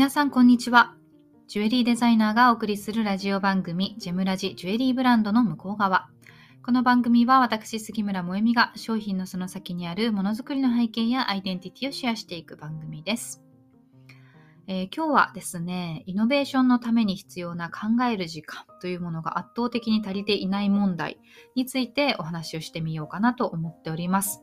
皆さんこんにちは。ジュエリーデザイナーがお送りするラジオ番組、ジェムラジジュエリーブランドの向こう側。この番組は私、杉村萌実が商品のその先にあるものづくりの背景やアイデンティティをシェアしていく番組です。えー、今日はですね、イノベーションのために必要な考える時間というものが圧倒的に足りていない問題についてお話をしてみようかなと思っております。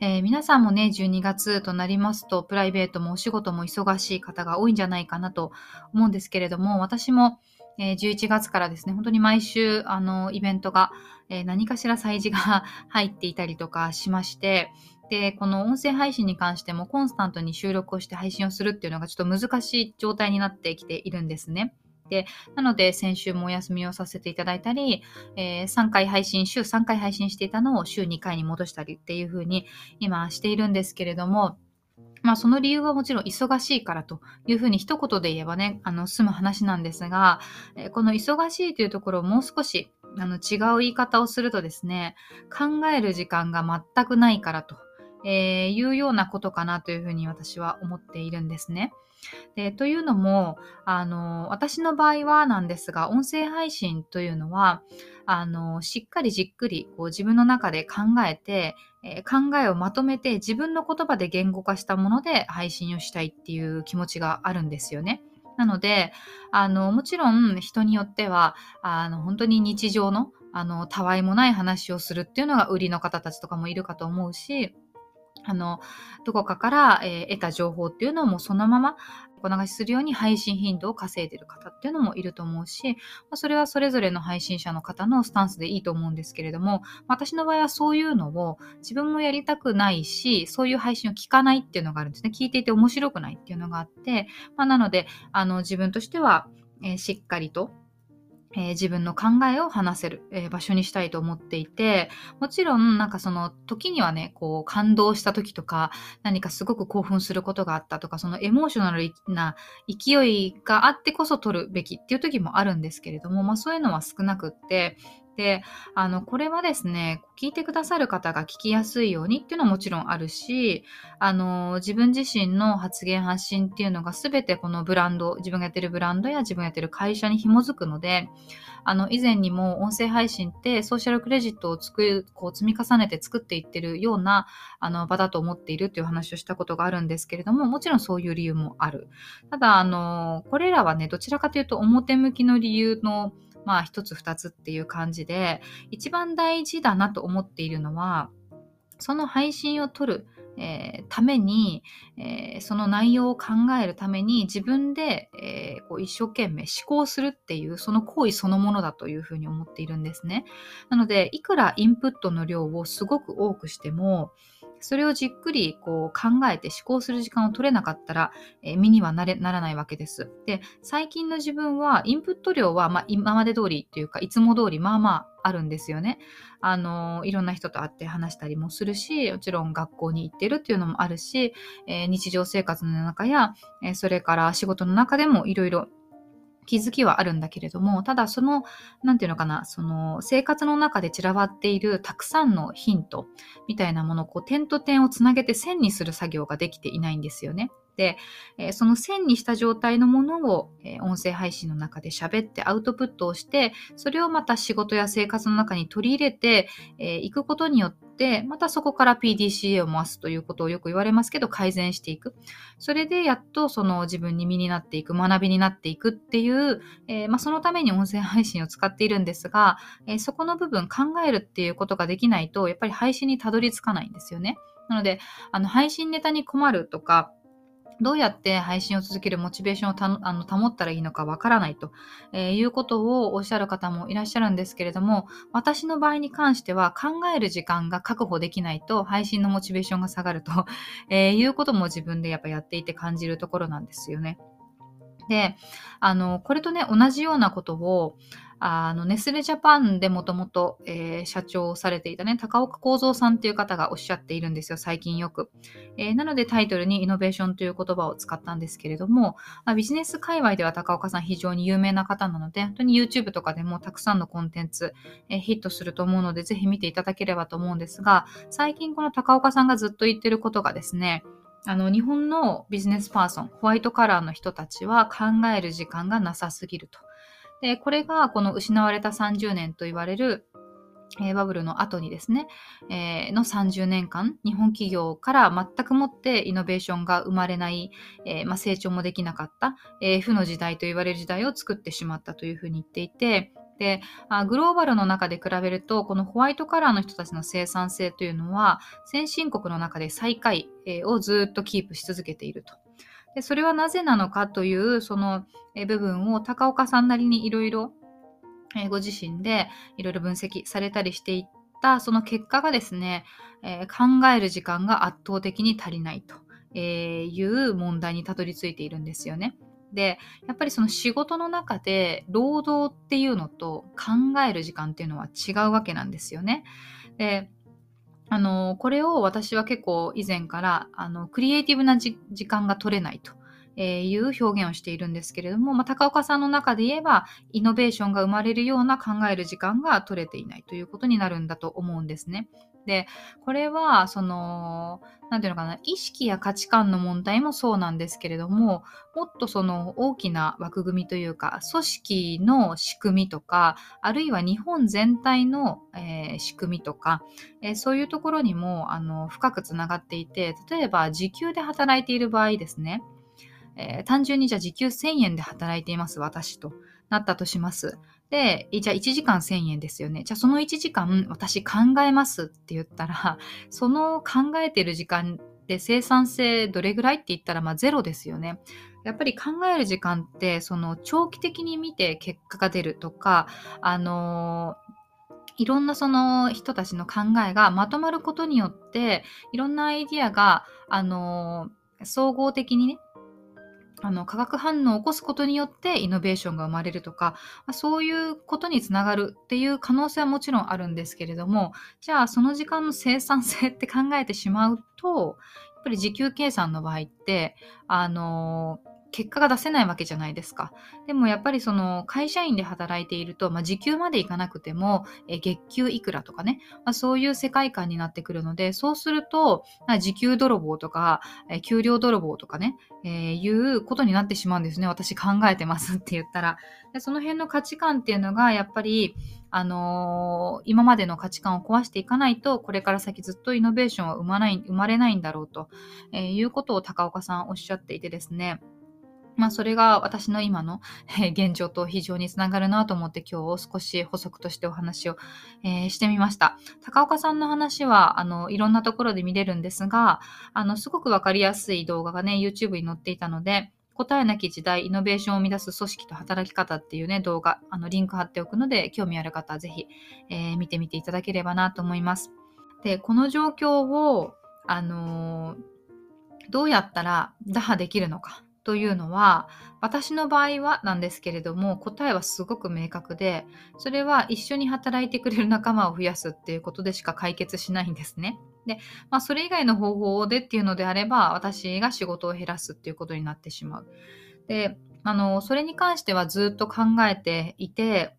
えー、皆さんもね、12月となりますと、プライベートもお仕事も忙しい方が多いんじゃないかなと思うんですけれども、私も、えー、11月からですね、本当に毎週、あの、イベントが、えー、何かしら催事が 入っていたりとかしまして、で、この音声配信に関してもコンスタントに収録をして配信をするっていうのがちょっと難しい状態になってきているんですね。で、なので先週もお休みをさせていただいたり、えー、3回配信、週3回配信していたのを週2回に戻したりっていう風に今しているんですけれども、まあその理由はもちろん忙しいからというふうに一言で言えばね、あの済む話なんですが、この忙しいというところをもう少しあの違う言い方をするとですね、考える時間が全くないからとえー、いうようなことかなというふうに私は思っているんですね。でというのもあの私の場合はなんですが音声配信というのはあのしっかりじっくりこう自分の中で考えて、えー、考えをまとめて自分の言葉で言語化したもので配信をしたいっていう気持ちがあるんですよね。なのであのもちろん人によってはあの本当に日常のあのたわいもない話をするっていうのが売りの方たちとかもいるかと思うしあの、どこかから、えー、得た情報っていうのをもうそのままお流しするように配信頻度を稼いでる方っていうのもいると思うし、まあ、それはそれぞれの配信者の方のスタンスでいいと思うんですけれども、私の場合はそういうのを自分もやりたくないし、そういう配信を聞かないっていうのがあるんですね。聞いていて面白くないっていうのがあって、まあ、なので、あの、自分としては、えー、しっかりとえー、自分の考えを話せる、えー、場所にしたいと思っていて、もちろんなんかその時にはね、こう感動した時とか、何かすごく興奮することがあったとか、そのエモーショナルな勢いがあってこそ取るべきっていう時もあるんですけれども、まあそういうのは少なくって、で、あの、これはですね、聞いてくださる方が聞きやすいようにっていうのはもちろんあるし、あの、自分自身の発言発信っていうのが全てこのブランド、自分がやってるブランドや自分がやってる会社に紐づくので、あの、以前にも音声配信ってソーシャルクレジットを作る、こう積み重ねて作っていってるような、あの、場だと思っているっていう話をしたことがあるんですけれども、もちろんそういう理由もある。ただ、あの、これらはね、どちらかというと表向きの理由のまあ一つ二つっていう感じで一番大事だなと思っているのはその配信を撮る、えー、ために、えー、その内容を考えるために自分で、えー、こう一生懸命思考するっていうその行為そのものだというふうに思っているんですね。なのでいくらインプットの量をすごく多くしてもそれをじっくりこう考えて思考する時間を取れなかったら、えー、身にはなれならないわけです。で、最近の自分はインプット量は、まあ、今まで通りっていうか、いつも通りまあまああるんですよね。あの、いろんな人と会って話したりもするし、もちろん学校に行ってるっていうのもあるし、えー、日常生活の中や、えー、それから仕事の中でもいろいろ気づきはあるんだけれども、ただその、なんていうのかな、その生活の中で散らばっているたくさんのヒントみたいなものをこう点と点をつなげて線にする作業ができていないんですよね。で、えー、その線にした状態のものを、えー、音声配信の中で喋ってアウトプットをして、それをまた仕事や生活の中に取り入れてい、えー、くことによって、またそこから PDCA を回すということをよく言われますけど、改善していく。それでやっとその自分に身になっていく、学びになっていくっていう、えまあ、そのために音声配信を使っているんですが、えそこの部分考えるっていうことができないと、やっぱり配信にたどり着かないんですよね。なので、あの配信ネタに困るとか、どうやって配信を続けるモチベーションをたあの保ったらいいのかわからないと、えー、いうことをおっしゃる方もいらっしゃるんですけれども、私の場合に関しては考える時間が確保できないと配信のモチベーションが下がると、えー、いうことも自分でやっぱやっていて感じるところなんですよね。で、あの、これとね、同じようなことを、あの、ネスレジャパンでもともと、え社長をされていたね、高岡幸三さんっていう方がおっしゃっているんですよ、最近よく。えー、なのでタイトルにイノベーションという言葉を使ったんですけれども、まあ、ビジネス界隈では高岡さん非常に有名な方なので、本当に YouTube とかでもたくさんのコンテンツ、えー、ヒットすると思うので、ぜひ見ていただければと思うんですが、最近この高岡さんがずっと言ってることがですね、あの日本のビジネスパーソン、ホワイトカラーの人たちは考える時間がなさすぎると。で、これがこの失われた30年と言われるえ、バブルの後にですね、えー、の30年間、日本企業から全くもってイノベーションが生まれない、えー、まあ、成長もできなかった、え負の時代と言われる時代を作ってしまったというふうに言っていて、であグローバルの中で比べるとこのホワイトカラーの人たちの生産性というのは先進国の中で最下位、をずっとキープし続けていると。でそれはなぜなのかというその、部分を高岡さんなりにいろいろご自身でいろいろ分析されたりしていったその結果がですね、えー、考える時間が圧倒的に足りないという問題にたどり着いているんですよね。でやっぱりその仕事の中で労働っていうのと考える時間っていうのは違うわけなんですよね。であのこれを私は結構以前からあのクリエイティブな時間が取れないと。えー、いう表現をしているんですけれども、まあ、高岡さんの中で言えば、イノベーションが生まれるような考える時間が取れていないということになるんだと思うんですね。で、これは、その、なんていうのかな、意識や価値観の問題もそうなんですけれども、もっとその大きな枠組みというか、組織の仕組みとか、あるいは日本全体の、えー、仕組みとか、えー、そういうところにもあの深くつながっていて、例えば時給で働いている場合ですね、えー、単純にじゃあ時給1000円で働いています、私となったとします。で、じゃあ1時間1000円ですよね。じゃあその1時間私考えますって言ったら、その考えてる時間で生産性どれぐらいって言ったらまあゼロですよね。やっぱり考える時間ってその長期的に見て結果が出るとか、あのーいろんなその人たちの考えがまとまることによって、いろんなアイディアが、あのー、総合的にね、あの化学反応を起こすことによってイノベーションが生まれるとかまそういうことにつながるっていう可能性はもちろんあるんですけれどもじゃあその時間の生産性って考えてしまうとやっぱり時給計算の場合ってあのー結果が出せないわけじゃないですか。でもやっぱりその会社員で働いていると、まあ、時給までいかなくても、え月給いくらとかね、まあ、そういう世界観になってくるので、そうすると、まあ、時給泥棒とか、え給料泥棒とかね、えー、いうことになってしまうんですね。私考えてますって言ったら。でその辺の価値観っていうのが、やっぱり、あのー、今までの価値観を壊していかないと、これから先ずっとイノベーションは生まない生まれないんだろうと、えー、いうことを高岡さんおっしゃっていてですね。まあ、それが私の今の現状と非常につながるなと思って今日を少し補足としてお話を、えー、してみました。高岡さんの話はあのいろんなところで見れるんですが、あのすごくわかりやすい動画がね、YouTube に載っていたので、答えなき時代、イノベーションを生み出す組織と働き方っていうね、動画、あのリンク貼っておくので、興味ある方はぜひ、えー、見てみていただければなと思います。で、この状況を、あのー、どうやったら打破できるのかというのは私の場合はなんですけれども答えはすごく明確でそれは一緒に働いてくれる仲間を増やすっていうことでしか解決しないんですね。で、まあ、それ以外の方法でっていうのであれば私が仕事を減らすっていうことになってしまう。であのそれに関してはずっと考えていて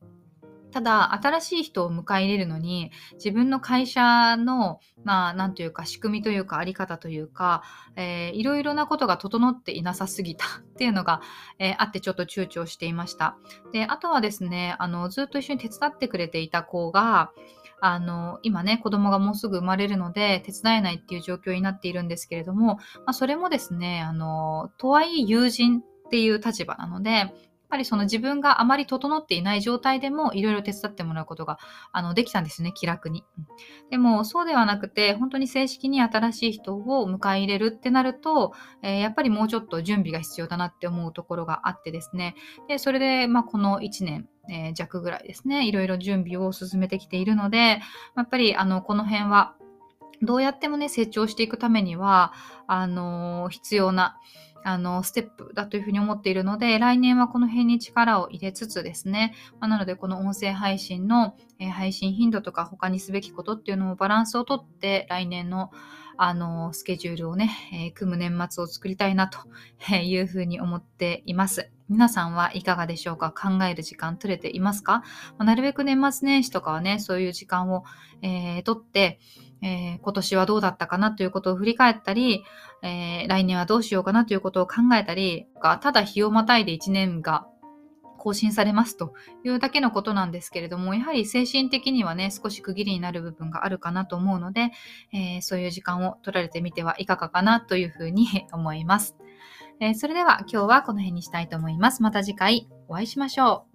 ただ、新しい人を迎え入れるのに、自分の会社の、まあ、なんというか、仕組みというか、あり方というか、えー、いろいろなことが整っていなさすぎた っていうのが、えー、あって、ちょっと躊躇していました。で、あとはですね、あの、ずっと一緒に手伝ってくれていた子が、あの、今ね、子供がもうすぐ生まれるので、手伝えないっていう状況になっているんですけれども、まあ、それもですね、あの、とはいえ友人っていう立場なので、っぱりその自分があまり整っていない状態でもいろいろ手伝ってもらうことがあのできたんですね、気楽に。でもそうではなくて、本当に正式に新しい人を迎え入れるってなると、えー、やっぱりもうちょっと準備が必要だなって思うところがあってですね。で、それで、まあ、この1年、えー、弱ぐらいですね、いろいろ準備を進めてきているので、やっぱりあのこの辺はどうやってもね、成長していくためには、あのー、必要な、あの、ステップだというふうに思っているので、来年はこの辺に力を入れつつですね、まあ、なのでこの音声配信の、えー、配信頻度とか他にすべきことっていうのをバランスをとって、来年のあの、スケジュールをね、えー、組む年末を作りたいなというふうに思っています。皆さんはいかがでしょうか？考える時間取れていますか、まあ、なるべく年末年始とかはね、そういう時間を、えー、とって、えー、今年はどうだったかなということを振り返ったり、えー、来年はどうしようかなということを考えたり、ただ日をまたいで1年が更新されますというだけのことなんですけれども、やはり精神的にはね、少し区切りになる部分があるかなと思うので、えー、そういう時間を取られてみてはいかがかなというふうに思います。えー、それでは今日はこの辺にしたいと思います。また次回お会いしましょう。